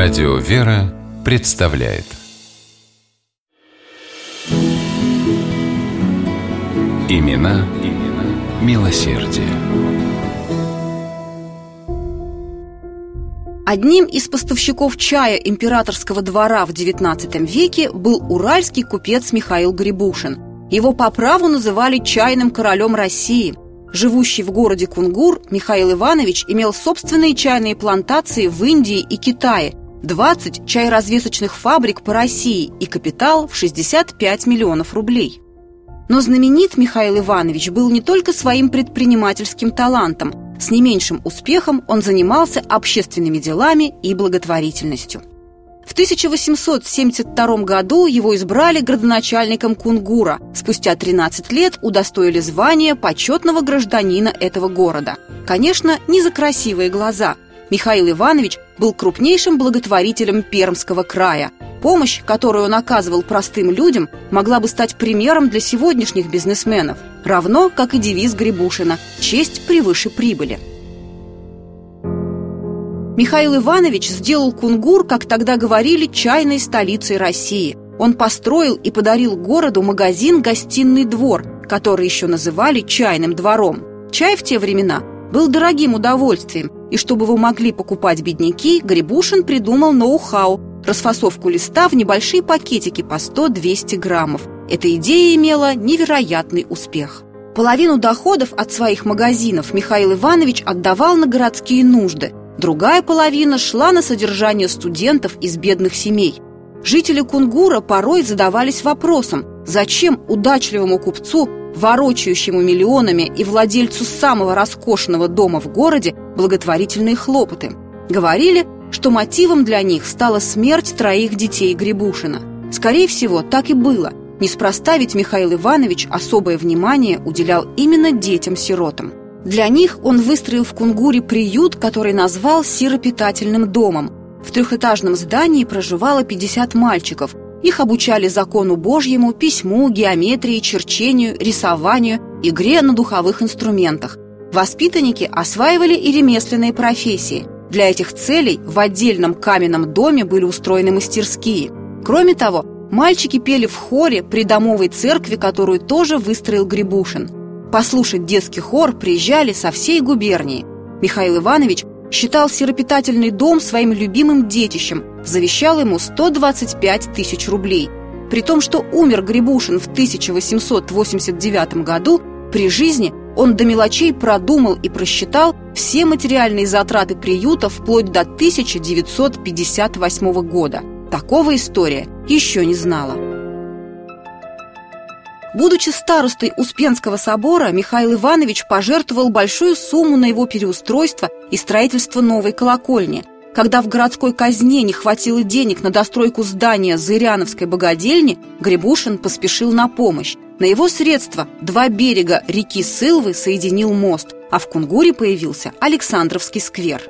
Радио «Вера» представляет Имена, имена милосердие. Одним из поставщиков чая императорского двора в XIX веке был уральский купец Михаил Грибушин. Его по праву называли чайным королем России. Живущий в городе Кунгур, Михаил Иванович имел собственные чайные плантации в Индии и Китае, 20 чайразвесочных фабрик по России и капитал в 65 миллионов рублей. Но знаменит Михаил Иванович был не только своим предпринимательским талантом – с не меньшим успехом он занимался общественными делами и благотворительностью. В 1872 году его избрали градоначальником Кунгура. Спустя 13 лет удостоили звания почетного гражданина этого города. Конечно, не за красивые глаза. Михаил Иванович был крупнейшим благотворителем Пермского края. Помощь, которую он оказывал простым людям, могла бы стать примером для сегодняшних бизнесменов, равно как и девиз Грибушина «Честь превыше прибыли». Михаил Иванович сделал Кунгур, как тогда говорили, чайной столицей России. Он построил и подарил городу магазин-гостиный двор, который еще называли чайным двором. Чай в те времена был дорогим удовольствием, и чтобы вы могли покупать бедняки, Грибушин придумал ноу-хау – расфасовку листа в небольшие пакетики по 100-200 граммов. Эта идея имела невероятный успех. Половину доходов от своих магазинов Михаил Иванович отдавал на городские нужды, другая половина шла на содержание студентов из бедных семей. Жители Кунгура порой задавались вопросом, зачем удачливому купцу, ворочающему миллионами и владельцу самого роскошного дома в городе благотворительные хлопоты. Говорили, что мотивом для них стала смерть троих детей Грибушина. Скорее всего, так и было. Неспроста ведь Михаил Иванович особое внимание уделял именно детям-сиротам. Для них он выстроил в Кунгуре приют, который назвал сиропитательным домом. В трехэтажном здании проживало 50 мальчиков. Их обучали закону Божьему, письму, геометрии, черчению, рисованию, игре на духовых инструментах. Воспитанники осваивали и ремесленные профессии – для этих целей в отдельном каменном доме были устроены мастерские. Кроме того, мальчики пели в хоре при домовой церкви, которую тоже выстроил Грибушин. Послушать детский хор приезжали со всей губернии. Михаил Иванович считал сиропитательный дом своим любимым детищем, завещал ему 125 тысяч рублей. При том, что умер Грибушин в 1889 году, при жизни он до мелочей продумал и просчитал все материальные затраты приюта вплоть до 1958 года. Такого история еще не знала. Будучи старостой Успенского собора, Михаил Иванович пожертвовал большую сумму на его переустройство и строительство новой колокольни. Когда в городской казне не хватило денег на достройку здания Зыряновской богадельни, Грибушин поспешил на помощь. На его средства два берега реки Сылвы соединил мост, а в Кунгуре появился Александровский сквер.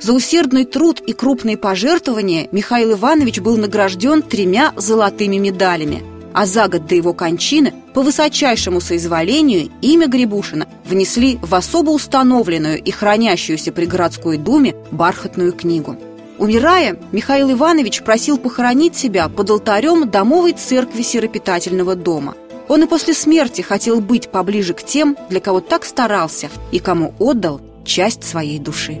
За усердный труд и крупные пожертвования Михаил Иванович был награжден тремя золотыми медалями, а за год до его кончины по высочайшему соизволению имя Грибушина внесли в особо установленную и хранящуюся при городской думе бархатную книгу. Умирая, Михаил Иванович просил похоронить себя под алтарем домовой церкви Сиропитательного дома – он и после смерти хотел быть поближе к тем, для кого так старался и кому отдал часть своей души.